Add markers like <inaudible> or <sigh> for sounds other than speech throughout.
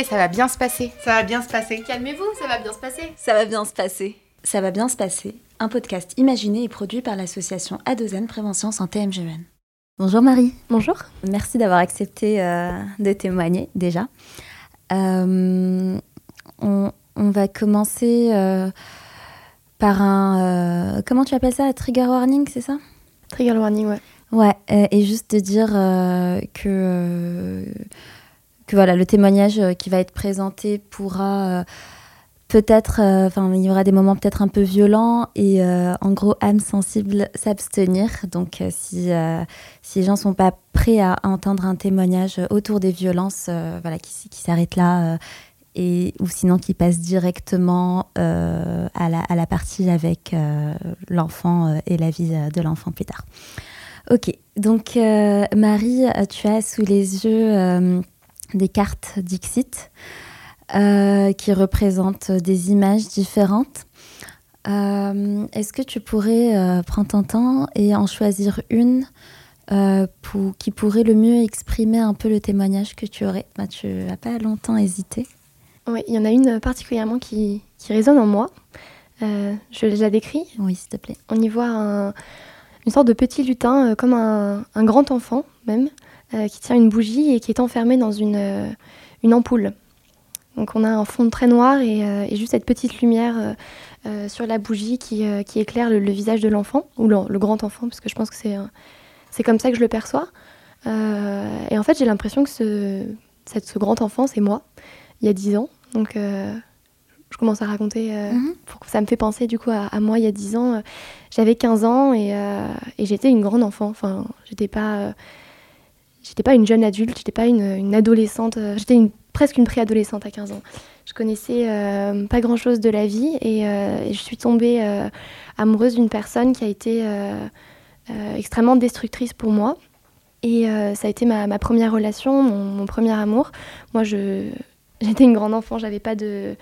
Ok, ça va bien se passer. Ça va bien se passer. Calmez-vous, ça va bien se passer. Ça va bien se passer. Ça va bien se passer. Un podcast imaginé et produit par l'association Adozen Prévention Santé MGN. Bonjour Marie. Bonjour. Merci d'avoir accepté euh, de témoigner déjà. Euh, on, va commencer euh, par un... comment tu appelles ça? Trigger warning, c'est ça? Trigger warning, ouais. Ouais, et juste de dire que que voilà, le témoignage euh, qui va être présenté pourra euh, peut-être, euh, enfin, il y aura des moments peut-être un peu violents et en gros, âme sensible, s'abstenir. Donc, si, si les gens sont pas prêts à entendre un témoignage autour des violences, voilà, qui, qui s'arrête là. et, ou sinon qui passe directement à, la, à la partie avec l'enfant et la vie de l'enfant plus tard. Ok, donc Marie, tu as sous les yeux des cartes Dixit euh, qui représentent des images différentes. Euh, est-ce que tu pourrais euh, prendre ton temps et en choisir une pour, qui pourrait le mieux exprimer un peu le témoignage que tu aurais? Bah, Tu n'as pas longtemps hésité. Oui, il y en a une particulièrement qui, résonne en moi. je la décris. Oui, s'il te plaît. On y voit une sorte de petit lutin, comme un, un, grand enfant même, qui tient une bougie et qui est enfermée dans une, euh, une ampoule. Donc on a un fond très noir et, euh, juste cette petite lumière sur la bougie qui, qui éclaire le, visage de l'enfant, ou le, grand enfant, parce que je pense que c'est, c'est comme ça que je le perçois. et en fait j'ai l'impression que ce, cette, ce grand enfant, c'est moi, il y a 10 ans. Donc je commence à raconter, mhm. pour que ça me fait penser du coup à, moi il y a 10 ans. j'avais 15 ans et, et, j'étais une grande enfant. Enfin, j'étais pas J'étais pas une jeune adulte, j'étais pas une, adolescente, euh, j'étais une, presque une préadolescente à 15 ans. Je connaissais euh, pas grand chose de la vie et, euh, je suis tombée amoureuse d'une personne qui a été extrêmement destructrice pour moi. Et ça a été ma, première relation, mon, premier amour. Moi, j'étais une grande enfant, j'avais pas de,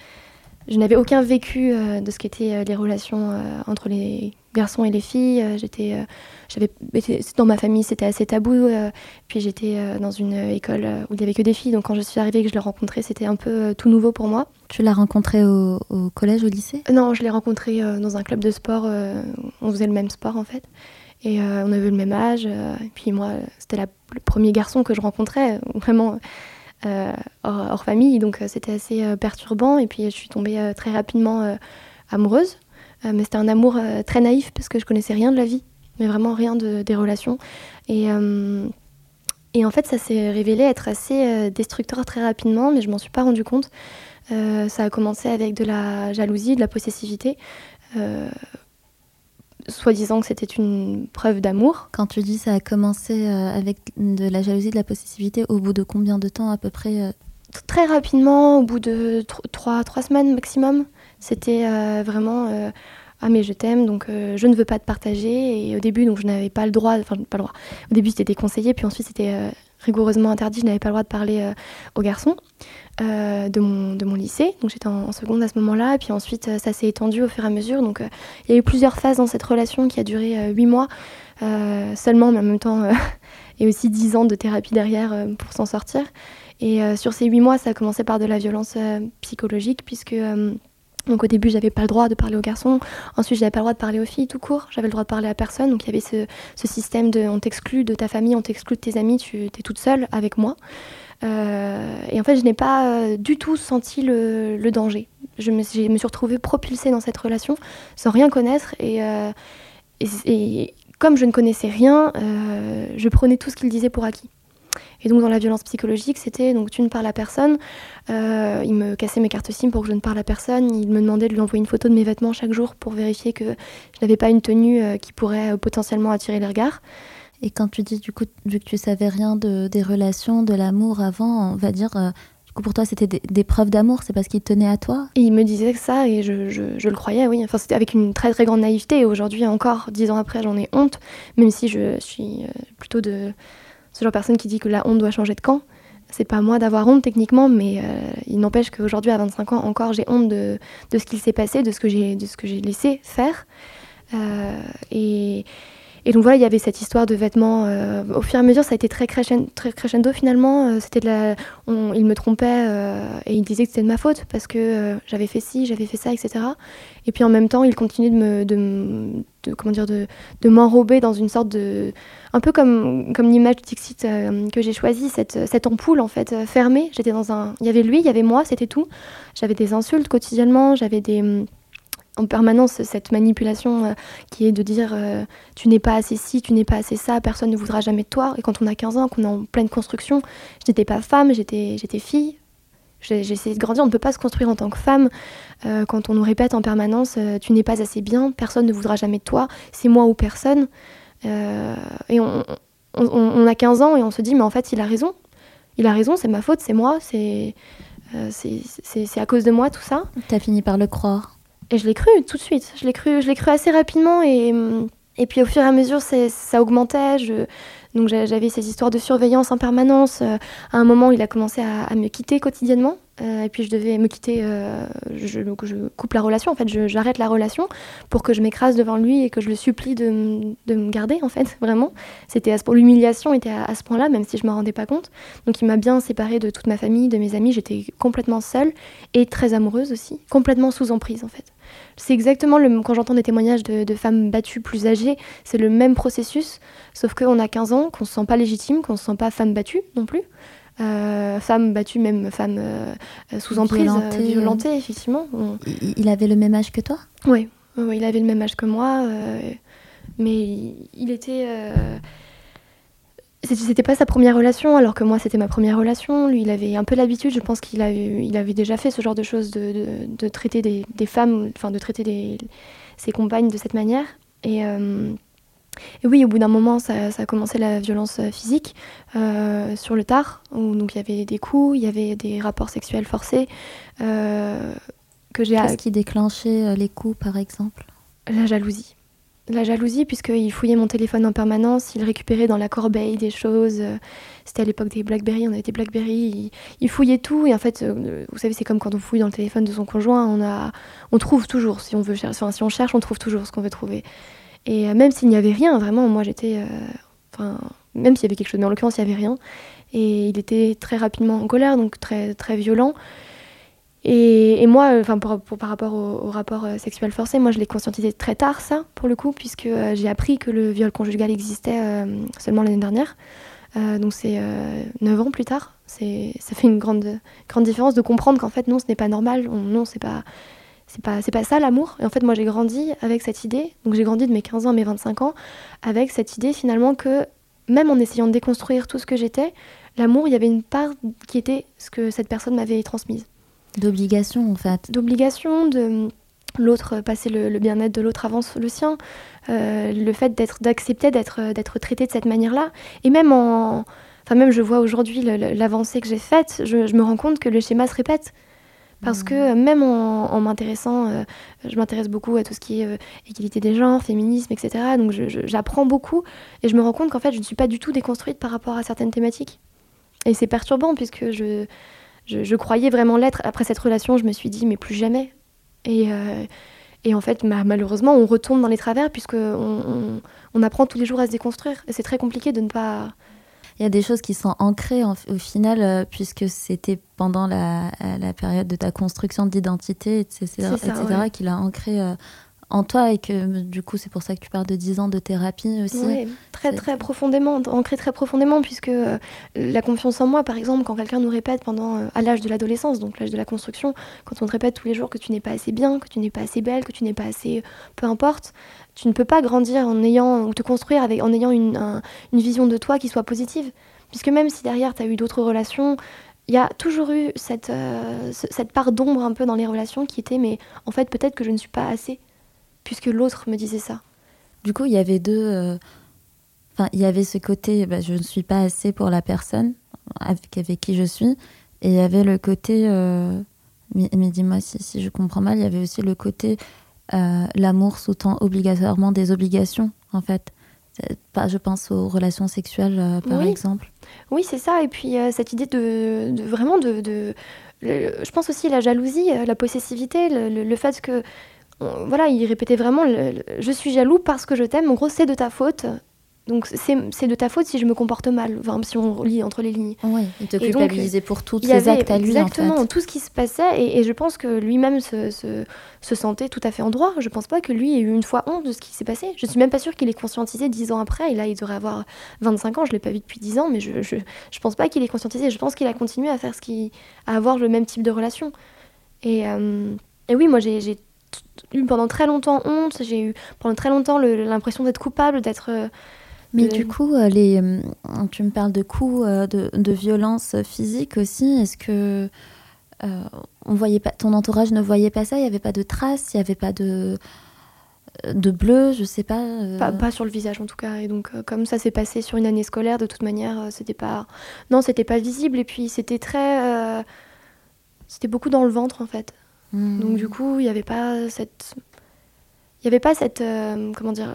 je n'avais aucun vécu de ce qu'étaient les relations entre les garçons et les filles. j'étais j'avais dans ma famille c'était assez tabou euh, puis j'étais euh, dans une école euh, où il y avait que des filles. Donc quand je suis arrivée et que je l'ai rencontré c'était un peu tout nouveau pour moi. Tu l'as rencontré au, collège au lycée? Non je l'ai rencontré dans un club de sport on faisait le même sport en fait. Et on avait le même âge et puis moi c'était le premier garçon que je rencontrais vraiment hors, famille donc c'était assez perturbant et puis je suis tombée très rapidement amoureuse mais c'était un amour très naïf parce que je connaissais rien de la vie mais vraiment rien de, des relations. Et, euh, en fait, ça s'est révélé être assez euh, destructeur très rapidement, mais je m'en suis pas rendu compte. Euh, ça a commencé avec de la jalousie, de la possessivité, soi-disant que c'était une preuve d'amour. Quand tu dis ça a commencé avec de la jalousie, de la possessivité, au bout de combien de temps à peu près Très rapidement, au bout de trois, trois semaines maximum. C'était vraiment ah mais je t'aime donc euh, je ne veux pas te partager et au début donc je n'avais pas le droit enfin pas le droit au début c'était déconseillé puis ensuite c'était euh, rigoureusement interdit je n'avais pas le droit de parler euh, aux garçons de mon de mon lycée donc j'étais en, seconde à ce moment-là et puis ensuite ça s'est étendu au fur et à mesure donc il y a eu plusieurs phases dans cette relation qui a duré huit mois seulement mais en même temps <laughs> et aussi dix ans de thérapie derrière pour s'en sortir et sur ces huit mois ça a commencé par de la violence psychologique puisque donc au début, j'avais pas le droit de parler aux garçons. Ensuite, j'avais pas le droit de parler aux filles tout court. J'avais le droit de parler à personne. Donc il y avait ce, système de on t'exclut de ta famille, on t'exclut de tes amis, tu es toute seule avec moi. Euh, et en fait, je n'ai pas euh, du tout senti le, danger. Je me, suis retrouvée propulsée dans cette relation sans rien connaître. Et, euh, comme je ne connaissais rien, je prenais tout ce qu'il disait pour acquis. Et donc dans la violence psychologique, c'était donc tu ne parles à personne. Il me cassait mes cartes SIM pour que je ne parle à personne. Il me demandait de lui envoyer une photo de mes vêtements chaque jour pour vérifier que je n'avais pas une tenue qui pourrait potentiellement attirer les regards. Et quand tu dis du coup, vu que tu savais rien de, des relations, de l'amour avant, on va dire, du coup pour toi c'était des, preuves d'amour, c'est parce qu'il tenait à toi? Il me disait ça et je, je, le croyais, oui. Enfin c'était avec une très très grande naïveté et aujourd'hui encore, dix ans après, j'en ai honte, même si je suis plutôt de ce genre de personne qui dit que la honte doit changer de camp. C'est pas moi d'avoir honte techniquement, mais euh, il n'empêche qu'aujourd'hui, à 25 ans, encore, j'ai honte de, de, ce qu'il s'est passé, de ce que j'ai laissé faire. Euh, et, et donc voilà, il y avait cette histoire de vêtements. euh, au fur et à mesure, ça a été très crescendo, très crescendo finalement. Euh, c'était il me trompait euh, et il disait que c'était de ma faute parce que j'avais fait ci, j'avais fait ça, etc. Et puis en même temps, il continuait de me, comment dire, de, de m'enrober dans une sorte de, un peu comme, comme l'image Dixit que j'ai choisi, cette, cette ampoule en fait fermée. J'étais dans un, il y avait lui, il y avait moi, c'était tout. J'avais des insultes quotidiennement, j'avais des en permanence cette manipulation euh, qui est de dire euh, tu n'es pas assez ci, tu n'es pas assez ça, personne ne voudra jamais de toi. Et quand on a 15 ans, qu'on est en pleine construction, je n'étais pas femme, j'étais, fille. J'ai, essayé de grandir, on ne peut pas se construire en tant que femme. Euh, quand on nous répète en permanence tu n'es pas assez bien, personne ne voudra jamais de toi, c'est moi ou personne. Et on, on, a 15 ans et on se dit mais en fait il a raison. Il a raison, c'est ma faute, c'est moi, c'est à cause de moi tout ça. T'as fini par le croire. Et je l'ai cru tout de suite. Je l'ai cru, je l'ai cru assez rapidement et, puis au fur et à mesure, ça augmentait. Je, donc j'a- j'avais ces histoires de surveillance en permanence. Euh, à un moment, il a commencé à me quitter quotidiennement. Euh, et puis je devais me quitter. euh, je, coupe la relation. En fait, j'arrête la relation pour que je m'écrase devant lui et que je le supplie de, de me garder. En fait, <laughs> vraiment. C'était. L'humiliation était à, ce point-là, même si je me rendais pas compte. Donc il m'a bien séparée de toute ma famille, de mes amis. J'étais complètement seule et très amoureuse aussi, complètement sous emprise en fait. C'est exactement le quand j'entends des témoignages de, de femmes battues plus âgées, c'est le même processus, sauf qu'on a 15 ans, qu'on se sent pas légitime, qu'on se sent pas femme battue non plus. Euh, femme battue, même femme euh, euh, sous emprise, Violentée, euh, violentée, effectivement. On- Il, avait le même âge que toi? Oui, oui, il avait le même âge que moi, euh, mais il, était. euh, c'était- pas sa première relation, alors que moi c'était ma première relation. Lui, il avait un peu l'habitude, je pense qu'il avait, il avait déjà fait ce genre de choses, de, de, de traiter des, des femmes, enfin de traiter des, ses compagnes de cette manière. Et, euh, et oui, au bout d'un moment, ça, ça a commencé la violence euh, physique euh, sur le tard, où donc il y avait des coups, il y avait des rapports sexuels forcés euh, que j'ai Qu'est-ce qui déclenchait les coups, par exemple? La jalousie. La jalousie, puisqu'il fouillait mon téléphone en permanence, il récupérait dans la corbeille des choses. C'était à l'époque des Blackberry, on avait des Blackberry. Il, il fouillait tout, et en fait, vous savez, c'est comme quand on fouille dans le téléphone de son conjoint, on, a, on trouve toujours, si on, veut cher- enfin, si on cherche, on trouve toujours ce qu'on veut trouver. Et euh, même s'il n'y avait rien, vraiment, moi j'étais. euh, Enfin, même s'il y avait quelque chose, mais en l'occurrence, il n'y avait rien. Et il était très rapidement en colère, donc très, très violent. Et, moi, euh, enfin, par rapport au, rapport sexuel forcé, moi je l'ai conscientisé très tard, ça, pour le coup, puisque j'ai appris que le viol conjugal existait seulement l'année dernière. Donc c'est euh, 9 ans plus tard. Ça fait une grande, grande différence de comprendre qu'en fait, non, ce n'est pas normal. On- non, c'est pas, c'est pas, c'est pas ça l'amour. Et en fait, moi j'ai grandi avec cette idée. Donc j'ai grandi de mes 15 ans à mes 25 ans avec cette idée finalement que même en essayant de déconstruire tout ce que j'étais, l'amour, il y avait une part qui était ce que cette personne m'avait transmise D'obligation, en fait. d'obligation, de l'autre passer le, le bien-être de l'autre avant le sien, euh, le fait d'être d'accepter d'être d'être traité de cette manière-là, et même en, enfin même je vois aujourd'hui l'avancée que j'ai faite, je, je me rends compte que le schéma se répète. Parce que euh, même en, en m'intéressant, euh, je m'intéresse beaucoup à tout ce qui est euh, égalité des genres, féminisme, etc. Donc j'apprends beaucoup et je me rends compte qu'en fait je ne suis pas du tout déconstruite par rapport à certaines thématiques. Et c'est perturbant puisque je, je, je croyais vraiment l'être. Après cette relation, je me suis dit mais plus jamais. Et, euh, et en fait, ma- malheureusement, on retombe dans les travers puisque on, on- on apprend tous les jours à se déconstruire. Et c'est très compliqué de ne pas. Il y a des choses qui sont ancrées en- au final, euh, puisque c'était pendant la, euh, la période de ta construction d'identité, etc., ça, etc., ouais. qu'il a ancré euh, en toi et que du coup, c'est pour ça que tu parles de 10 ans de thérapie aussi. Ouais, très très profondément, ancré très profondément, puisque euh, la confiance en moi, par exemple, quand quelqu'un nous répète pendant euh, à l'âge de l'adolescence, donc l'âge de la construction, quand on te répète tous les jours que tu n'es pas assez bien, que tu n'es pas assez belle, que tu n'es pas assez, peu importe, tu ne peux pas grandir en ayant ou te construire avec en ayant une, un- une vision de toi qui soit positive, puisque même si derrière tu as eu d'autres relations, il y a toujours eu cette, euh, ce- cette part d'ombre un peu dans les relations qui était mais en fait peut-être que je ne suis pas assez, puisque l'autre me disait ça. Du coup, il y avait deux. euh, Enfin, il y avait ce côté, bah, je ne suis pas assez pour la personne avec, avec qui je suis. Et il y avait le côté. euh, mais mais dis-moi si, si je comprends mal, il y avait aussi le côté. Euh, L'amour sous-tend obligatoirement des obligations, en fait. C'est Pas, je pense aux relations sexuelles, euh, par Oui. exemple. Oui, c'est ça. Et puis euh, cette idée de, de vraiment de, de- le- je pense aussi la jalousie, euh, la possessivité, le, le- le fait que voilà, il répétait vraiment Je suis jaloux parce que je t'aime. En gros, c'est de ta faute. Donc c'est de ta faute si je me comporte mal, enfin, si on lit entre les lignes. Oui, il te culpabilisait pour tous ses actes à lui. Exactement, en fait. tout ce qui se passait. Et, je pense que lui-même se, se, sentait tout à fait en droit. Je pense pas que lui ait eu une fois honte de ce qui s'est passé. Je suis même pas sûre qu'il ait conscientisé dix ans après. Et là, il devrait avoir 25 ans. Je l'ai pas vu depuis dix ans, mais je, je, je pense pas qu'il ait conscientisé. Je pense qu'il a continué à faire ce qui. à avoir le même type de relation. Et, euh, et oui, moi j'ai eu pendant très longtemps honte. J'ai eu pendant très longtemps l'impression d'être coupable, d'être. Euh, mais du coup, euh, les, euh, tu me parles de coups, euh, de, de violence physique aussi. Est-ce que on voyait pas, ton entourage ne voyait pas ça? Il n'y avait pas de traces Il n'y avait pas de, de bleu Je sais pas, pas, pas. sur le visage en tout cas. Et donc, comme ça s'est passé sur une année scolaire, de toute manière, c'était pas. Non, c'était pas visible. Et puis, c'était très. C'était beaucoup dans le ventre en fait. Hmm. Donc, du coup, il n'y avait pas cette. Il n'y avait pas cette. comment dire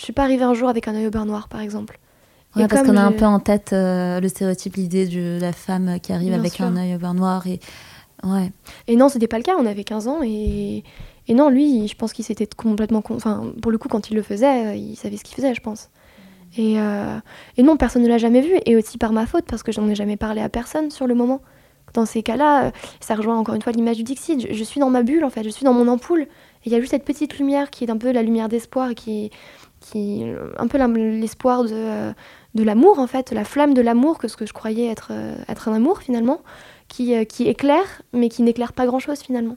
je suis pas arrivée un jour avec un œil au beurre noir, par exemple. Ouais, parce qu'on a un peu en tête euh, le stéréotype, l'idée de la femme qui arrive avec un œil au beurre noir. Et... Ouais. et non, c'était pas le cas, on avait 15 ans. Et, et non, lui, je pense qu'il s'était complètement. Enfin, pour le coup, quand il le faisait, euh, il savait ce qu'il faisait, je pense. Et, euh, et, non, personne ne l'a jamais vu. Et aussi par ma faute, parce que j'en ai jamais parlé à personne sur le moment. Dans ces cas-là, ça rejoint encore une fois l'image du Dixit. Je, je, suis dans ma bulle, en fait. Je suis dans mon ampoule. Et il y a juste cette petite lumière qui est un peu la lumière d'espoir qui un peu l'espoir de, de l'amour en fait, la flamme de l'amour que ce que je croyais être, être un amour finalement, qui, qui éclaire mais qui n'éclaire pas grand-chose finalement.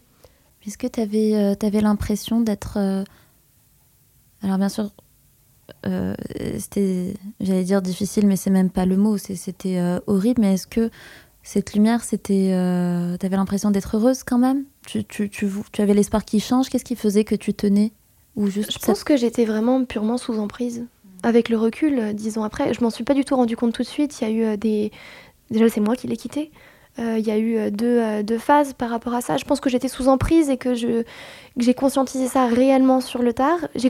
Est-ce que tu avais, euh, l'impression d'être... Euh, alors bien sûr, euh, c'était, j'allais dire difficile, mais c'est même pas le mot, c'était horrible, mais est-ce que cette lumière, c'était, tu avais l'impression d'être heureuse quand même? Tu, tu, tu, tu avais l'espoir qui change? Qu'est-ce qui faisait que tu tenais? Je pense que j'étais vraiment purement sous emprise. Avec le recul, euh, dix ans après, je m'en suis pas du tout rendu compte tout de suite. Il y a eu euh, des. Déjà, c'est moi qui l'ai quitté. Euh, il y a eu deux, deux, phases par rapport à ça. Je pense que j'étais sous emprise et que j'ai conscientisé ça réellement sur le tard. J'ai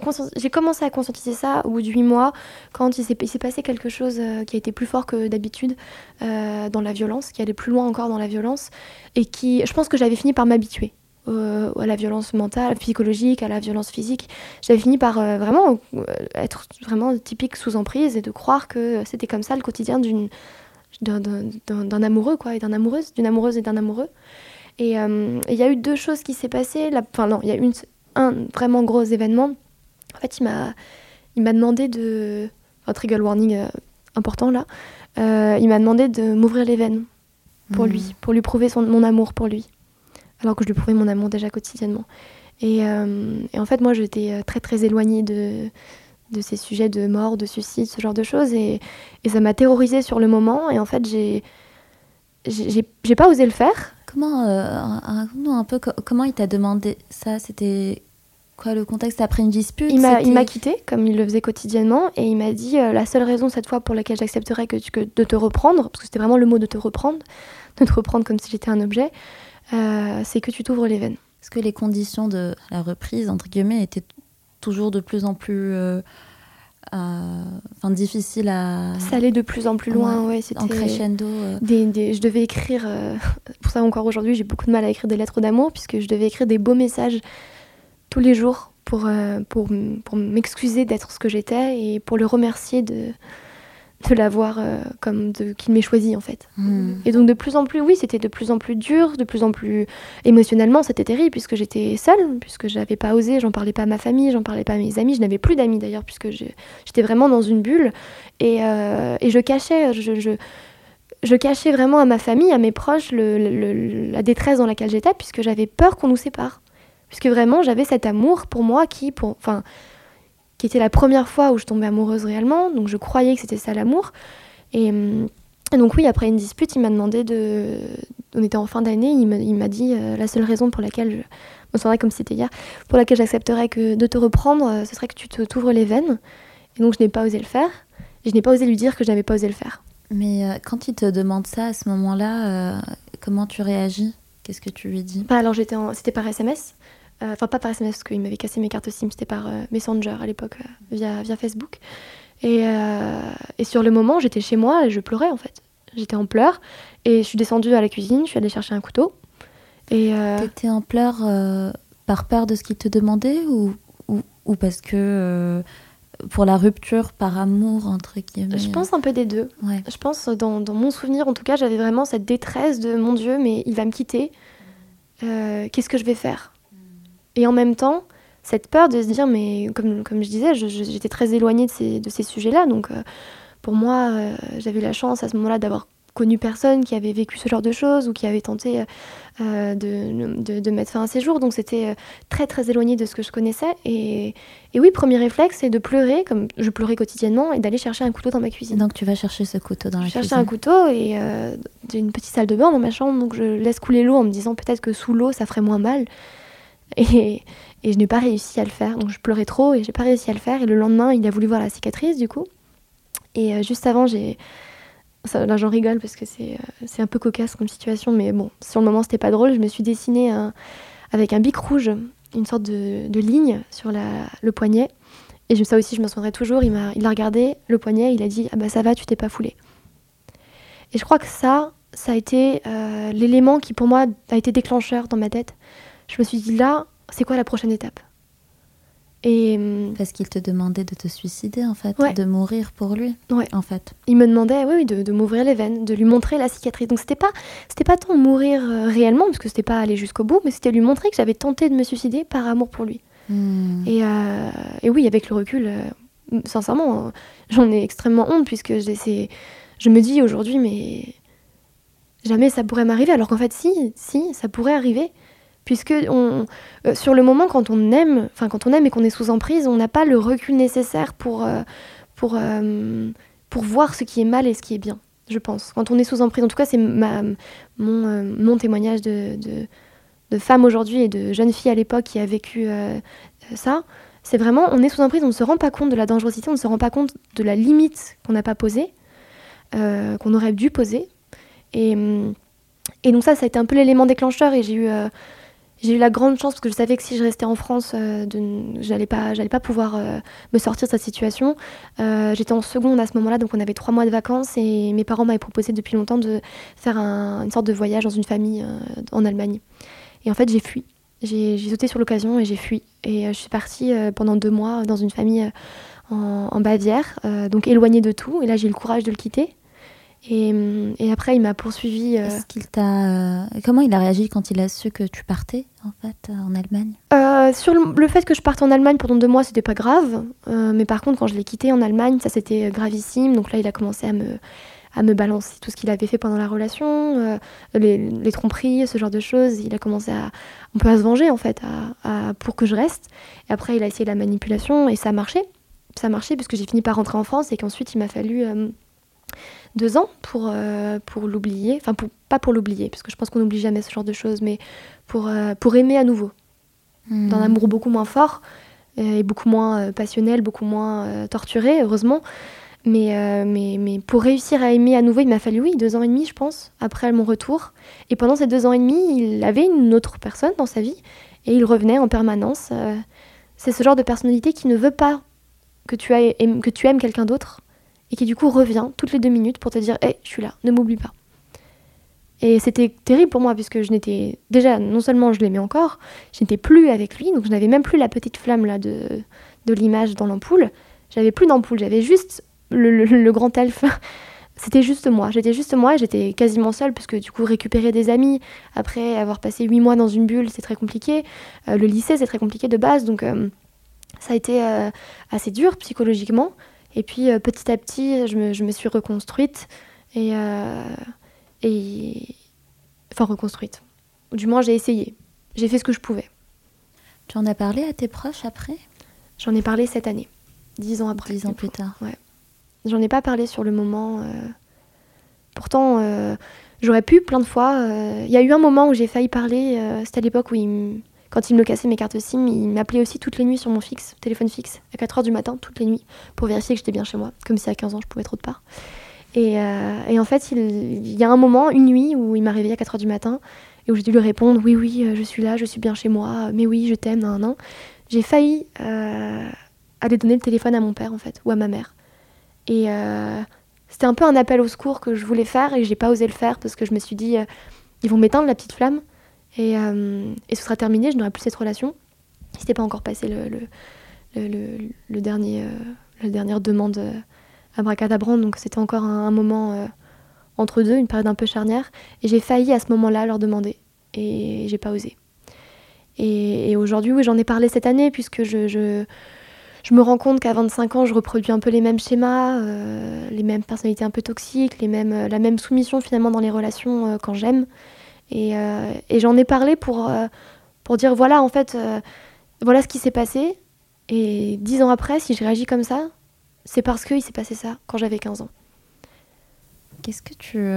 commencé à conscientiser ça au bout de huit mois, quand il s'est passé quelque chose qui a été plus fort que d'habitude dans la violence, qui allait plus loin encore dans la violence, et qui, je pense que j'avais fini par m'habituer. Euh, à la violence mentale, psychologique, à la violence physique. J'avais fini par euh, vraiment euh, être vraiment typique sous emprise et de croire que c'était comme ça le quotidien d'une d'un amoureux quoi et d'une amoureuse d'une amoureuse et d'un amoureux et il y a eu deux choses qui s'est passé enfin non il y a eu un vraiment gros événement en fait il m'a il m'a demandé de un trigger warning important là il m'a demandé de m'ouvrir les veines pour mmh. lui pour lui prouver son, mon amour pour lui alors que je lui prouvais mon amour déjà quotidiennement. Et, euh, en fait, moi, j'étais euh, très très éloignée de, de ces sujets de mort, de suicide, ce genre de choses. Et, et ça m'a terrorisée sur le moment. Et en fait, j'ai j'ai pas osé le faire. Comment, euh, un peu, comment il t'a demandé ça? C'était quoi le contexte? Après une dispute? Il m'a quitté comme il le faisait quotidiennement et il m'a dit la seule raison cette fois pour laquelle j'accepterais que, que, de te reprendre, parce que c'était vraiment le mot de te reprendre, de te reprendre comme si j'étais un objet, euh, c'est que tu t'ouvres les veines. Est-ce que les conditions de la reprise, entre guillemets, étaient toujours de plus en plus euh, euh, enfin, difficiles à... Ça allait de plus en plus loin, ouais, c'était... En crescendo. je devais écrire, <laughs> pour ça encore aujourd'hui, j'ai beaucoup de mal à écrire des lettres d'amour, puisque je devais écrire des beaux messages tous les jours pour, pour, pour m'excuser d'être ce que j'étais et pour le remercier de, de l'avoir euh, comme de, qu'il m'ait choisi en fait. Hmm. Et donc de plus en plus, oui, c'était de plus en plus dur, de plus en plus émotionnellement, c'était terrible puisque j'étais seule, puisque je n'avais pas osé, j'en parlais pas à ma famille, j'en parlais pas à mes amis, je n'avais plus d'amis d'ailleurs puisque j'étais vraiment dans une bulle et, euh, et je cachais, je, je, je, cachais vraiment à ma famille, à mes proches, le, la détresse dans laquelle j'étais puisque j'avais peur qu'on nous sépare, puisque vraiment j'avais cet amour pour moi qui, pour, enfin qui était la première fois où je tombais amoureuse réellement, donc je croyais que c'était ça l'amour. Et, donc oui, après une dispute, il m'a demandé de... On était en fin d'année, il m'a dit euh, la seule raison pour laquelle je me sentirais comme c'était hier, pour laquelle j'accepterais que de te reprendre, euh, ce serait que tu te t'ouvres les veines. Et donc je n'ai pas osé le faire. Et je n'ai pas osé lui dire que je n'avais pas osé le faire. Mais euh, quand il te demande ça à ce moment-là, comment tu réagis? Qu'est-ce que tu lui dis? Bah, Alors j'étais c'était par SMS. Euh, enfin pas par SMS parce qu'il m'avait cassé mes cartes SIM, c'était par euh, Messenger à l'époque, euh, via, via Facebook. Et, et, sur le moment, j'étais chez moi et je pleurais en fait. J'étais en pleurs et je suis descendue à la cuisine, je suis allée chercher un couteau. Et T'étais en pleurs par peur de ce qu'il te demandait ou, ou, parce que pour la rupture par amour, entre guillemets Je pense un peu des deux. Je pense, dans, dans, mon souvenir, en tout cas, j'avais vraiment cette détresse de mon Dieu, mais il va me quitter. Euh, qu'est-ce que je vais faire? Et en même temps, cette peur de se dire, mais comme, comme je disais, j'étais très éloignée de ces, de ces sujets-là. Donc, euh, pour moi, j'avais la chance à ce moment-là d'avoir connu personne qui avait vécu ce genre de choses ou qui avait tenté euh, de, de, mettre fin à ses jours. Donc c'était euh, très très éloigné de ce que je connaissais. Et, et oui, premier réflexe, c'est de pleurer, comme je pleurais quotidiennement, et d'aller chercher un couteau dans ma cuisine. Donc tu vas chercher ce couteau dans la cuisine Chercher un couteau et euh, j'ai une petite salle de bain dans ma chambre, donc je laisse couler l'eau en me disant peut-être que sous l'eau ça ferait moins mal. Et, je n'ai pas réussi à le faire. Donc je pleurais trop et j'ai pas réussi à le faire. Et le lendemain, il a voulu voir la cicatrice du coup. Et juste avant, j'ai là, j'en rigole parce que c'est, euh, un peu cocasse comme situation, mais bon, sur le moment, c'était pas drôle. Je me suis dessinée avec un bic rouge, une sorte de, ligne sur le poignet. Et ça aussi, je me souviendrai toujours. Il a regardé le poignet, il a dit Ah bah ça va, tu t'es pas foulé. Et je crois que ça, ça a été euh, l'élément qui pour moi a été déclencheur dans ma tête. Je me suis dit Là, c'est quoi la prochaine étape? Et hum, parce qu'il te demandait de te suicider en fait, de mourir pour lui. Ouais. En fait. Il me demandait, oui, de, de m'ouvrir les veines, de lui montrer la cicatrice. Donc c'était pas, c'était pas tant mourir euh, réellement, parce que c'était pas aller jusqu'au bout, mais c'était lui montrer que j'avais tenté de me suicider par amour pour lui. Hmm. Et, euh, et, oui, avec le recul, euh, sincèrement, j'en ai extrêmement honte puisque je me dis aujourd'hui, mais jamais ça pourrait m'arriver. Alors qu'en fait, si, si, ça pourrait arriver puisque on, euh, sur le moment quand on aime, enfin quand on aime et qu'on est sous emprise, on n'a pas le recul nécessaire pour euh, pour euh, pour voir ce qui est mal et ce qui est bien. Je pense. Quand on est sous emprise, en tout cas, c'est mon, mon témoignage de, de, de femme aujourd'hui et de jeune fille à l'époque qui a vécu ça. C'est vraiment, on est sous emprise, on ne se rend pas compte de la dangerosité, on ne se rend pas compte de la limite qu'on n'a pas posée, qu'on aurait dû poser. Et, et donc ça, ça a été un peu l'élément déclencheur et j'ai eu j'ai eu la grande chance parce que je savais que si je restais en France, euh, j'allais pas, j'allais pas pouvoir euh, me sortir de cette situation. Euh, j'étais en seconde à ce moment-là, donc on avait trois mois de vacances et mes parents m'avaient proposé depuis longtemps de faire une sorte de voyage dans une famille en Allemagne. Et en fait, j'ai fui. J'ai sauté sur l'occasion et j'ai fui. Et je suis partie pendant deux mois dans une famille en, en Bavière, donc éloignée de tout. Et là, j'ai eu le courage de le quitter. Et, et, après, il m'a poursuivi. Euh, qu'il t'a. Comment il a réagi quand il a su que tu partais, en fait, euh, en Allemagne? Euh, Sur le, fait que je parte en Allemagne pendant deux mois, c'était pas grave. mais par contre, quand je l'ai quitté en Allemagne, ça c'était gravissime. Donc là, il a commencé à me, à me balancer tout ce qu'il avait fait pendant la relation, les, les, tromperies, ce genre de choses. Il a commencé à un peu à se venger, en fait, à, à, pour que je reste. Et après, il a essayé la manipulation et ça a marché. Ça a marché puisque j'ai fini par rentrer en France et qu'ensuite, il m'a fallu deux ans pour, euh, pour l'oublier. Enfin, pour, pas pour l'oublier, parce que je pense qu'on n'oublie jamais ce genre de choses, mais pour, euh, pour aimer à nouveau. Hmm. D'un amour beaucoup moins fort euh, et beaucoup moins passionnel, beaucoup moins torturé, heureusement. Mais, mais, mais pour réussir à aimer à nouveau, il m'a fallu, oui, deux ans et demi, je pense, après mon retour. Et pendant ces deux ans et demi, il avait une autre personne dans sa vie et il revenait en permanence. C'est ce genre de personnalité qui ne veut pas que tu, as, que tu aimes quelqu'un d'autre, et qui du coup revient toutes les deux minutes pour te dire Hé, je suis là, ne m'oublie pas. Et c'était terrible pour moi puisque je n'étais déjà, non seulement je l'aimais encore, je n'étais plus avec lui, donc je n'avais même plus la petite flamme là de, de l'image dans l'ampoule. J'avais plus d'ampoule, j'avais juste le, grand elfe. <laughs> c'était juste moi, j'étais juste moi, j'étais quasiment seule puisque du coup récupérer des amis après avoir passé huit mois dans une bulle, c'est très compliqué. Euh, le lycée, c'est très compliqué de base, donc euh, ça a été euh, assez dur psychologiquement. Et puis euh, petit à petit, je me, je me suis reconstruite et, euh, et. Enfin, reconstruite. Du moins, j'ai essayé. J'ai fait ce que je pouvais. Tu en as parlé à tes proches après? J'en ai parlé cette année, dix ans après. Dix ans plus tard. Ouais. J'en ai pas parlé sur le moment. Euh. Pourtant, j'aurais pu plein de fois. Il y a eu un moment où j'ai failli parler. C'était à l'époque où il quand il me cassait mes cartes SIM, il m'appelait aussi toutes les nuits sur mon fixe, téléphone fixe, à 4h du matin, toutes les nuits, pour vérifier que j'étais bien chez moi, comme si à 15 ans je pouvais être autre part. Et, euh, et en fait, il, y a un moment, une nuit, où il m'a réveillée à 4h du matin, et où j'ai dû lui répondre Oui, oui, euh, je suis là, je suis bien chez moi, mais oui, je t'aime, non, non. J'ai failli euh, aller donner le téléphone à mon père, en fait, ou à ma mère. Et c'était un peu un appel au secours que je voulais faire, et j'ai pas osé le faire parce que je me suis dit Ils vont m'éteindre la petite flamme Et, et, ce sera terminé, je n'aurai plus cette relation. C'était pas encore passé le, le, le, dernier, la dernière demande à Bracadabrand, donc c'était encore un, moment entre deux, une période un peu charnière. Et j'ai failli à ce moment-là leur demander. Et j'ai pas osé. Et, aujourd'hui, oui, j'en ai parlé cette année, puisque je, je, je me rends compte qu'à 25 ans, je reproduis un peu les mêmes schémas, euh, les mêmes personnalités un peu toxiques, les mêmes, euh, la même soumission finalement dans les relations euh, quand j'aime. Et, et j'en ai parlé pour, pour dire voilà, en fait, voilà ce qui s'est passé. Et dix ans après, si je réagis comme ça, c'est parce qu'il s'est passé ça quand j'avais 15 ans. Qu'est-ce que tu.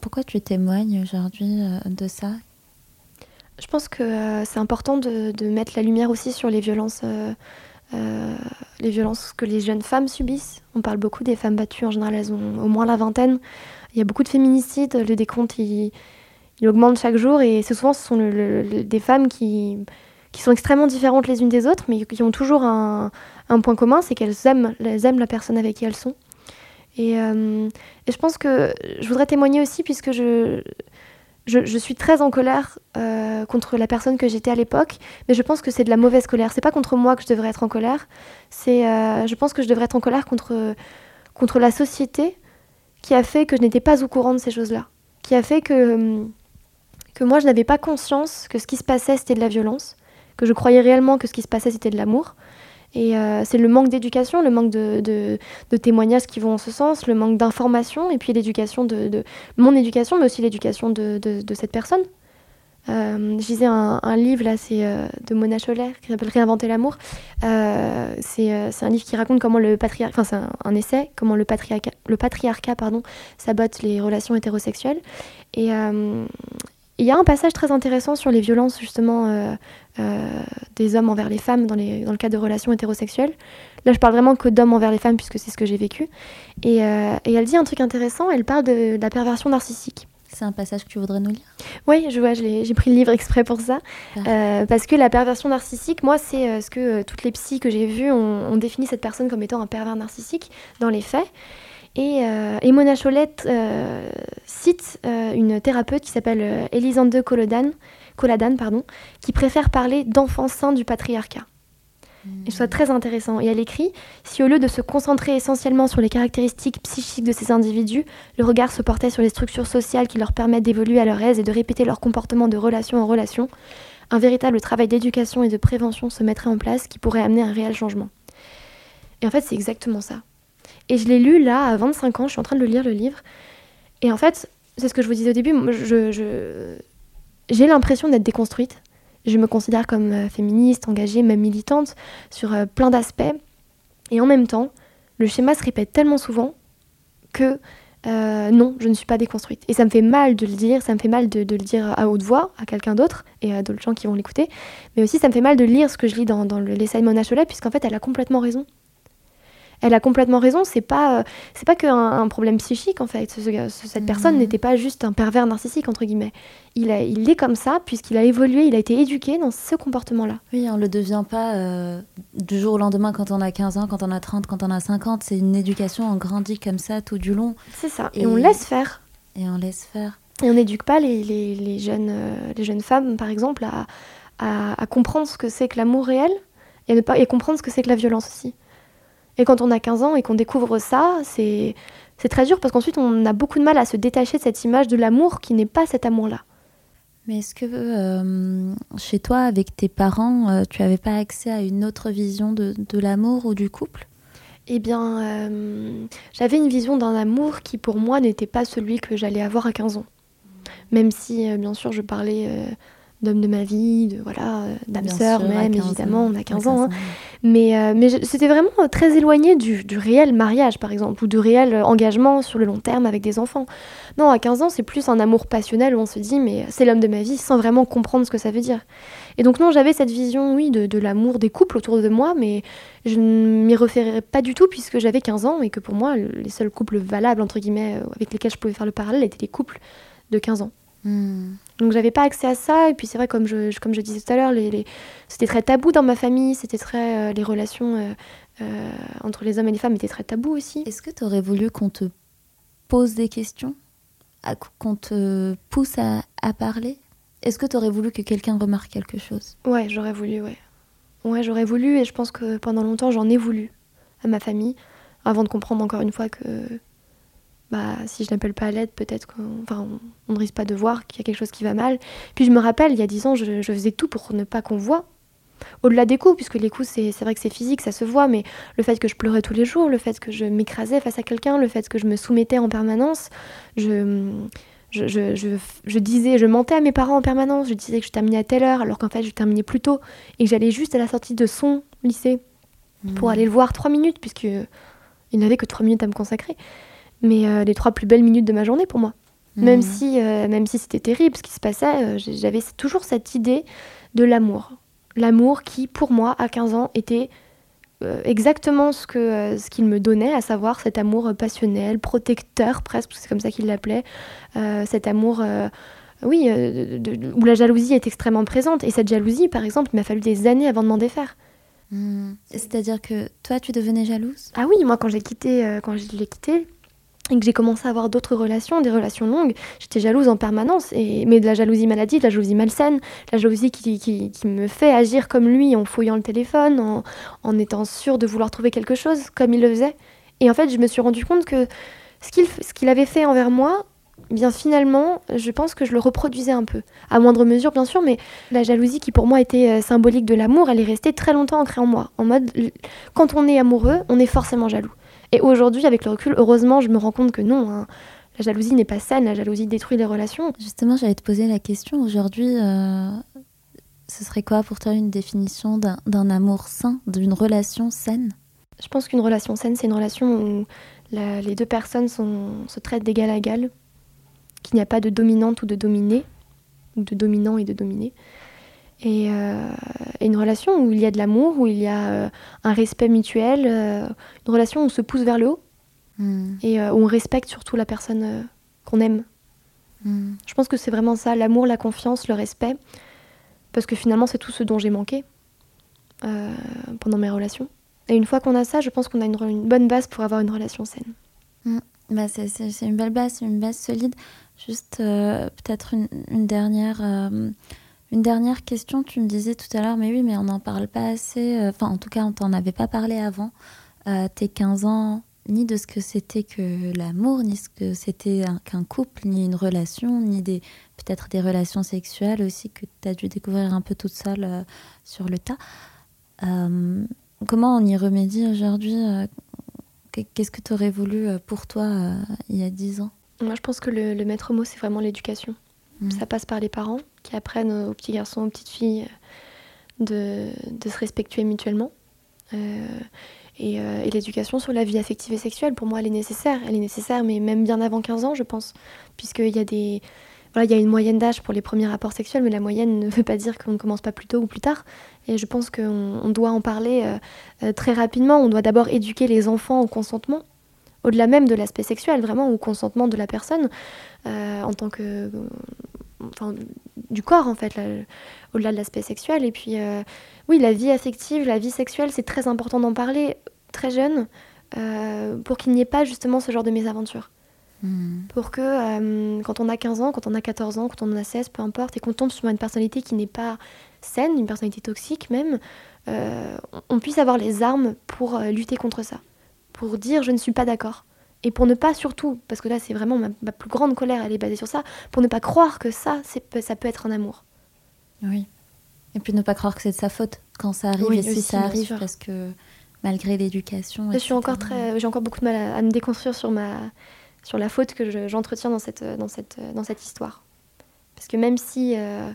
Pourquoi tu témoignes aujourd'hui de ça? Je pense que euh, c'est important de, mettre la lumière aussi sur les violences, euh, euh, les violences que les jeunes femmes subissent. On parle beaucoup des femmes battues, en général elles ont au moins la vingtaine. Il y a beaucoup de féminicides, le décompte il, augmente chaque jour et souvent ce sont des femmes qui, sont extrêmement différentes les unes des autres mais qui ont toujours un, point commun, c'est qu'elles aiment, la personne avec qui elles sont. Et, et, je pense que je voudrais témoigner aussi puisque je, suis très en colère euh, contre la personne que j'étais à l'époque, mais je pense que c'est de la mauvaise colère. C'est pas contre moi que je devrais être en colère. C'est, euh, je pense que je devrais être en colère contre la société qui a fait que je n'étais pas au courant de ces choses-là, qui a fait que que moi je n'avais pas conscience que ce qui se passait c'était de la violence, que je croyais réellement que ce qui se passait c'était de l'amour, et euh, c'est le manque d'éducation, le manque de, de, témoignages qui vont en ce sens, le manque d'information, et puis l'éducation de, mon éducation, mais aussi l'éducation de, cette personne. Euh, je lisais un, livre, là, c'est euh, de Mona Cholet, qui s'appelle Réinventer l'amour. c'est un livre qui raconte comment le patriarcat, enfin c'est un, essai, comment le patriarcat, le patriarcat pardon, sabote les relations hétérosexuelles. Et, il y a un passage très intéressant sur les violences justement euh, euh, des hommes envers les femmes dans, le cadre de relations hétérosexuelles. Là, je parle vraiment que d'hommes envers les femmes puisque c'est ce que j'ai vécu. Euh, et, elle dit un truc intéressant, elle parle de, la perversion narcissique. C'est un passage que tu voudrais nous lire Oui, je vois, j'ai pris le livre exprès pour ça. parce que la perversion narcissique, moi, c'est ce que toutes les psys que j'ai vues ont, ont, défini cette personne comme étant un pervers narcissique dans les faits. Et, euh, Mona Cholette euh, cite euh, une thérapeute qui s'appelle Elisande Coladan, pardon, qui préfère parler d'enfants saints du patriarcat. Et trouve très intéressant. Et elle écrit Si au lieu de se concentrer essentiellement sur les caractéristiques psychiques de ces individus, le regard se portait sur les structures sociales qui leur permettent d'évoluer à leur aise et de répéter leur comportement de relation en relation, un véritable travail d'éducation et de prévention se mettrait en place qui pourrait amener un réel changement. Et en fait, c'est exactement ça. Et je l'ai lu là à 25 ans, je suis en train de lire le livre. Et en fait, c'est ce que je vous disais au début, je, j'ai l'impression d'être déconstruite. Je me considère comme euh, féministe, engagée, même militante sur euh, plein d'aspects. Et en même temps, le schéma se répète tellement souvent que euh, non, je ne suis pas déconstruite. Et ça me fait mal de le dire, ça me fait mal de, le dire à haute voix à quelqu'un d'autre et à d'autres gens qui vont l'écouter. Mais aussi, ça me fait mal de lire ce que je lis dans, dans l'essai de Mona Cholet, puisqu'en fait, elle a complètement raison elle a complètement raison. C'est pas, euh, c'est pas qu'un un problème psychique en fait. cette personne mhm. n'était pas juste un pervers narcissique entre guillemets. Il, a, il est comme ça puisqu'il a évolué, il a été éduqué dans ce comportement-là. Oui, on le devient pas euh, du jour au lendemain quand on a 15 ans, quand on a 30, quand on a 50. C'est une éducation, on grandit comme ça tout du long. C'est ça. Et, on laisse faire. Et on laisse faire. Et on n'éduque pas les, les, les jeunes, euh, les jeunes femmes, par exemple, à, à, à comprendre ce que c'est que l'amour réel et, ne pas, et comprendre ce que c'est que la violence aussi. Et quand on a 15 ans et qu'on découvre ça, c'est très dur parce qu'ensuite on a beaucoup de mal à se détacher de cette image de l'amour qui n'est pas cet amour-là. Mais est-ce que euh, chez toi, avec tes parents, euh, tu n'avais pas accès à une autre vision de, de l'amour ou du couple? Eh bien, euh, j'avais une vision d'un amour qui pour moi n'était pas celui que j'allais avoir à 15 ans. Même si, bien sûr, je parlais d'homme de ma vie, de voilà, euh, d'âme sœur même, évidemment, on a 15 ans. Hein. Mais, euh, mais c'était vraiment très éloigné du, du, réel mariage, par exemple, ou du réel engagement sur le long terme avec des enfants. Non, à 15 ans, c'est plus un amour passionnel où on se dit, mais c'est l'homme de ma vie, sans vraiment comprendre ce que ça veut dire. Et donc non, j'avais cette vision, oui, de, de l'amour des couples autour de moi, mais je ne m'y référais pas du tout puisque j'avais 15 ans et que pour moi, les seuls couples valables, entre guillemets, euh, avec lesquels je pouvais faire le parallèle étaient les couples de 15 ans. Hmm. Donc j'avais pas accès à ça. Et puis c'est vrai, comme je, comme je disais tout à l'heure, les, c'était très tabou dans ma famille. C'était très. Euh, les relations euh, euh, entre les hommes et les femmes étaient très tabou aussi. Est-ce que tu aurais voulu qu'on te pose des questions? Qu'on te pousse à, à parler? Est-ce que tu aurais voulu que quelqu'un remarque quelque chose? Ouais, j'aurais voulu, ouais. Ouais, j'aurais voulu et je pense que pendant longtemps j'en ai voulu à ma famille avant de comprendre encore une fois que bah, si je n'appelle pas à l'aide, peut-être qu'on enfin, on, ne risque pas de voir qu'il y a quelque chose qui va mal. Puis je me rappelle, il y a dix ans, je, je faisais tout pour ne pas qu'on voit. Au-delà des coups, puisque les coups, c'est vrai que c'est physique, ça se voit, mais le fait que je pleurais tous les jours, le fait que je m'écrasais face à quelqu'un, le fait que je me soumettais en permanence, je, je, je, je, disais, je mentais à mes parents en permanence, je disais que je terminais à telle heure alors qu'en fait je terminais plus tôt et que j'allais juste à la sortie de son lycée pour mmh. aller le voir trois minutes puisque il n'avait que trois minutes à me consacrer, mais euh, les trois plus belles minutes de ma journée pour moi. Même mmh. si, euh, même si c'était terrible ce qui se passait, euh, j'avais toujours cette idée de l'amour, l'amour qui pour moi à 15 ans était exactement ce que ce qu'il me donnait, à savoir cet amour passionnel, protecteur presque, c'est comme ça qu'il l'appelait, cet amour, oui, où la jalousie est extrêmement présente. Et cette jalousie, par exemple, il m'a fallu des années avant de m'en défaire. Hmm. C'est-à-dire que toi, tu devenais jalouse? Ah oui, moi quand j'ai quitté, quand je l'ai quitté, et que j'ai commencé à avoir d'autres relations, des relations longues, j'étais jalouse en permanence, et, mais de la jalousie maladie, de la jalousie malsaine, la jalousie qui, qui, me fait agir comme lui en fouillant le téléphone, en, en, étant sûre de vouloir trouver quelque chose, comme il le faisait. Et en fait, je me suis rendu compte que ce qu'il qu'il avait fait envers moi, bien finalement, je pense que je le reproduisais un peu. À moindre mesure, bien sûr, mais la jalousie qui pour moi était euh, symbolique de l'amour, elle est restée très longtemps ancrée en moi. En mode, quand on est amoureux, on est forcément jaloux. Et aujourd'hui, avec le recul, heureusement, je me rends compte que non, hein, la jalousie n'est pas saine, la jalousie détruit les relations. Justement, j'allais te poser la question aujourd'hui. Euh, ce serait quoi pour toi une définition d'un amour sain, d'une relation saine? Je pense qu'une relation saine, c'est une relation où la, les deux personnes sont, se traitent d'égal à égal, qu'il n'y a pas de dominante ou de dominé, ou de dominant et de dominé, euh, et, une relation où il y a de l'amour, où il y a euh, un respect mutuel, euh, une relation où on se pousse vers le haut hmm. et où on respecte surtout la personne qu'on aime. Hmm. Je pense que c'est vraiment ça, l'amour, la confiance, le respect, parce que finalement c'est tout ce dont j'ai manqué pendant mes relations. Et une fois qu'on a ça, je pense qu'on a une, bonne base pour avoir une relation saine. Hmm. Bah c'est une belle base, une base solide. Juste peut-être une, une, dernière une dernière question, tu me disais tout à l'heure, mais oui, mais on n'en parle pas assez. Euh, enfin, en tout cas, on t'en avait pas parlé avant. Euh, tes 15 ans, ni de ce que c'était que l'amour, ni ce que c'était qu'un couple, ni une relation, ni des peut-être des relations sexuelles aussi que tu as dû découvrir un peu toute seule euh, sur le tas. comment on y remédie aujourd'hui Qu'est-ce que tu aurais voulu pour toi il y a 10 ans? Moi, je pense que le maître mot, c'est vraiment l'éducation. Mm. Ça passe par les parents qui apprennent aux petits garçons, aux petites filles de, de se respecter mutuellement. Euh, et, euh, et l'éducation sur la vie affective et sexuelle, pour moi, elle est nécessaire. Elle est nécessaire, mais même bien avant 15 ans, je pense. Puisqu'il y a des. Voilà, il y a une moyenne d'âge pour les premiers rapports sexuels, mais la moyenne ne veut pas dire qu'on ne commence pas plus tôt ou plus tard. Et je pense qu'on on doit en parler euh, très rapidement. On doit d'abord éduquer les enfants au consentement, au-delà même de l'aspect sexuel, vraiment au consentement de la personne, en tant que enfin, du corps en fait, au-delà de l'aspect sexuel. Et puis, euh, oui, la vie affective, la vie sexuelle, c'est très important d'en parler très jeune euh, pour qu'il n'y ait pas justement ce genre de mésaventures. Hmm. Pour que euh, quand on a 15 ans, quand on a 14 ans, quand on en a 16, peu importe, et qu'on tombe sur une personnalité qui n'est pas saine, une personnalité toxique même, on puisse avoir les armes pour lutter contre ça. Pour dire je ne suis pas d'accord et pour ne pas surtout, parce que là c'est vraiment ma, plus grande colère, elle est basée sur ça, pour ne pas croire que ça, ça peut être un amour. Oui. Et puis ne pas croire que c'est de sa faute quand ça arrive et si ça arrive, parce que malgré l'éducation. Je suis encore très, j'ai encore beaucoup de mal à, me déconstruire sur ma, sur la faute que j'entretiens dans cette, dans cette, dans cette histoire. Parce que même si euh,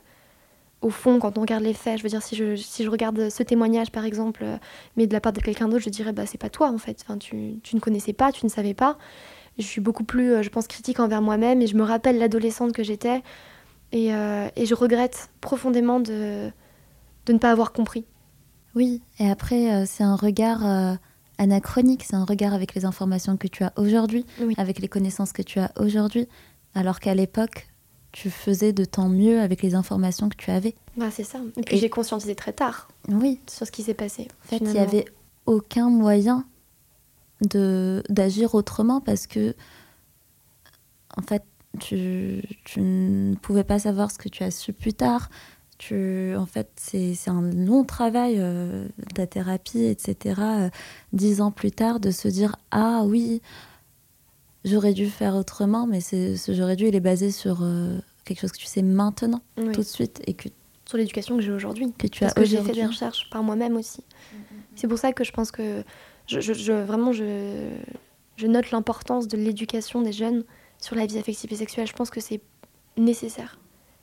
au fond, quand on regarde les faits, je veux dire, si je, si je regarde ce témoignage, par exemple, euh, mais de la part de quelqu'un d'autre, je dirais, bah, c'est pas toi, en fait. Enfin, tu, tu, ne connaissais pas, tu ne savais pas. Je suis beaucoup plus, euh, je pense, critique envers moi-même et je me rappelle l'adolescente que j'étais. Et, euh, et, je regrette profondément de, de, ne pas avoir compris. Oui, et après, c'est un regard anachronique, c'est un regard avec les informations que tu as aujourd'hui, avec les connaissances que tu as aujourd'hui, alors qu'à l'époque, tu faisais de tant mieux avec les informations que tu avais. Bah, c'est ça. Et puis j'ai conscientisé très tard oui. sur ce qui s'est passé. En fait, il n'y avait aucun moyen de d'agir autrement parce que, en fait, tu, tu ne pouvais pas savoir ce que tu as su plus tard. Tu, en fait, c'est un long travail, euh, ta thérapie, etc. euh, dix ans plus tard, de se dire Ah oui, j'aurais dû faire autrement, mais c'est- ce j'aurais dû, il est basé sur euh, quelque chose que tu sais maintenant, Oui. tout de suite, et que, Sur l'éducation que j'ai aujourd'hui. que tu Parce as que j'ai fait des recherches par moi-même aussi. C'est pour ça que je pense que je, je- je- vraiment je, je note l'importance de l'éducation des jeunes sur la vie affective et sexuelle. Je pense que c'est nécessaire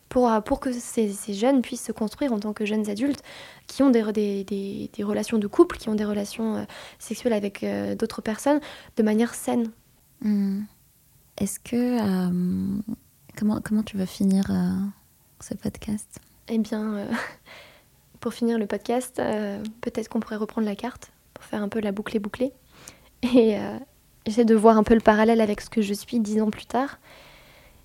pour, euh, pour que ces, ces jeunes puissent se construire en tant que jeunes adultes qui ont des, re- des, des- des relations de couple, qui ont des relations euh, sexuelles avec euh, d'autres personnes de manière saine. Hmm. Est-ce que. euh, comment, comment tu veux finir euh, ce podcast? Eh bien, euh, <laughs> pour finir le podcast, peut-être qu'on pourrait reprendre la carte pour faire un peu la boucle bouclée. Et j'essaie de voir un peu le parallèle avec ce que je suis dix ans plus tard.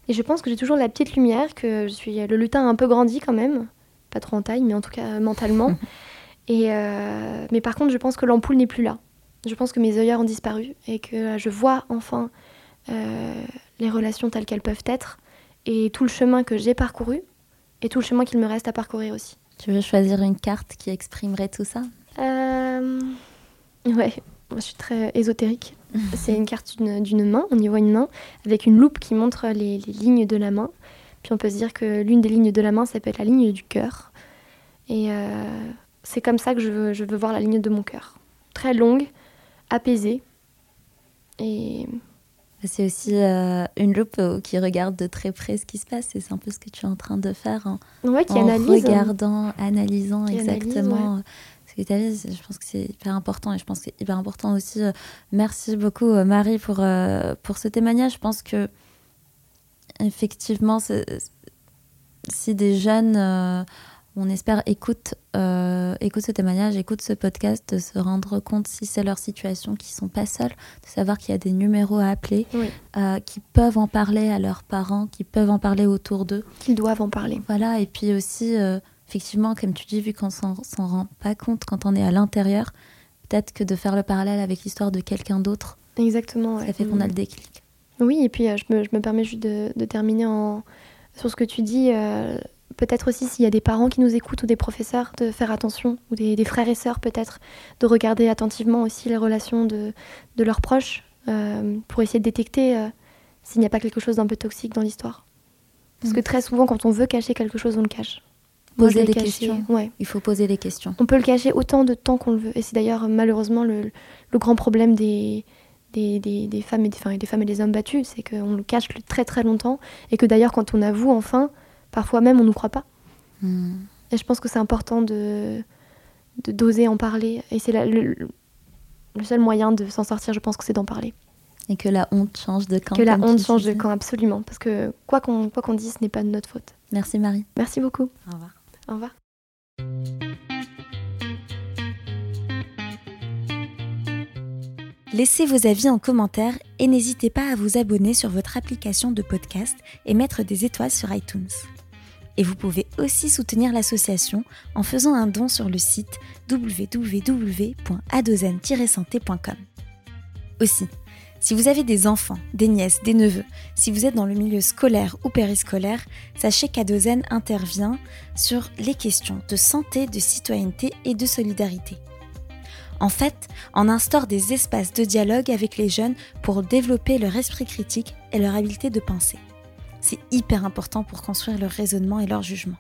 Et je pense que j'ai toujours la petite lumière, que je suis le lutin a un peu grandi quand même, pas trop en taille, mais en tout cas mentalement. <laughs> Et mais par contre, je pense que l'ampoule n'est plus là. Je pense que mes œillères ont disparu et que euh, je vois enfin euh, les relations telles qu'elles peuvent être et tout le chemin que j'ai parcouru et tout le chemin qu'il me reste à parcourir aussi. Tu veux choisir une carte qui exprimerait tout ça? Euh, Ouais, je suis très ésotérique. <laughs> C'est une carte d'une d'une main, on y voit une main, avec une loupe qui montre les, les lignes de la main. Puis on peut se dire que l'une des lignes de la main, ça peut être la ligne du cœur. Et euh, c'est comme ça que je veux, je veux voir la ligne de mon cœur. Très longue, apaisée. Et C'est aussi euh, une loupe euh, qui regarde de très près ce qui se passe, et c'est un peu ce que tu es en train de faire en, ouais, qui en analyse. regardant, analysant Qui analyse, exactement euh, ce que tu as vu. Je pense que c'est hyper important et je pense que c'est hyper important aussi. euh, merci beaucoup Marie pour, euh, pour ce témoignage. Je pense que effectivement, si des jeunes, on espère, écoutent, euh, écoutent ce témoignage, écoutent ce podcast, de se rendre compte si c'est leur situation, qu'ils sont pas seuls, de savoir qu'il y a des numéros à appeler, Oui. euh, qui peuvent en parler à leurs parents, qui peuvent en parler autour d'eux. Qu'ils doivent en parler. Voilà, et puis aussi, euh, effectivement, comme tu dis, vu qu'on s'en s'en rend pas compte quand on est à l'intérieur, peut-être que de faire le parallèle avec l'histoire de quelqu'un d'autre, Exactement. ouais. ça fait qu'on a le déclic. Oui, et puis je, me, je me permets juste de, de terminer en, sur ce que tu dis. Euh, peut-être aussi s'il y a des parents qui nous écoutent ou des professeurs, de faire attention, ou des, des frères et sœurs peut-être, de regarder attentivement aussi les relations de, de leurs proches euh, pour essayer de détecter euh, s'il n'y a pas quelque chose d'un peu toxique dans l'histoire. Parce Mm. que très souvent, quand on veut cacher quelque chose, on le cache. Poser des caché, questions. Ouais. Il faut poser les questions. On peut le cacher autant de temps qu'on le veut. Et c'est d'ailleurs malheureusement le, le grand problème des, des, des- des femmes et des, enfin, des femmes et des hommes battus, c'est qu'on le cache très très longtemps et que d'ailleurs quand on avoue enfin, parfois même on nous croit pas. Hmm. Et je pense que c'est important de d'oser en parler. Et c'est le, le seul moyen de s'en sortir, je pense que c'est d'en parler. Et que la honte change de camp. que la honte change de camp, absolument. Parce que quoi qu'on quoi qu'on dise, ce n'est pas de notre faute. Merci Marie. Merci beaucoup. Au revoir. Au revoir. Laissez vos avis en commentaire et n'hésitez pas à vous abonner sur votre application de podcast et mettre des étoiles sur iTunes. Et vous pouvez aussi soutenir l'association en faisant un don sur le site www.adozen-santé.com. Aussi, si vous avez des enfants, des nièces, des neveux, si vous êtes dans le milieu scolaire ou périscolaire, sachez qu'Adozen intervient sur les questions de santé, de citoyenneté et de solidarité. En fait, on instaure des espaces de dialogue avec les jeunes pour développer leur esprit critique et leur habileté de penser. C'est hyper important pour construire leur raisonnement et leur jugement.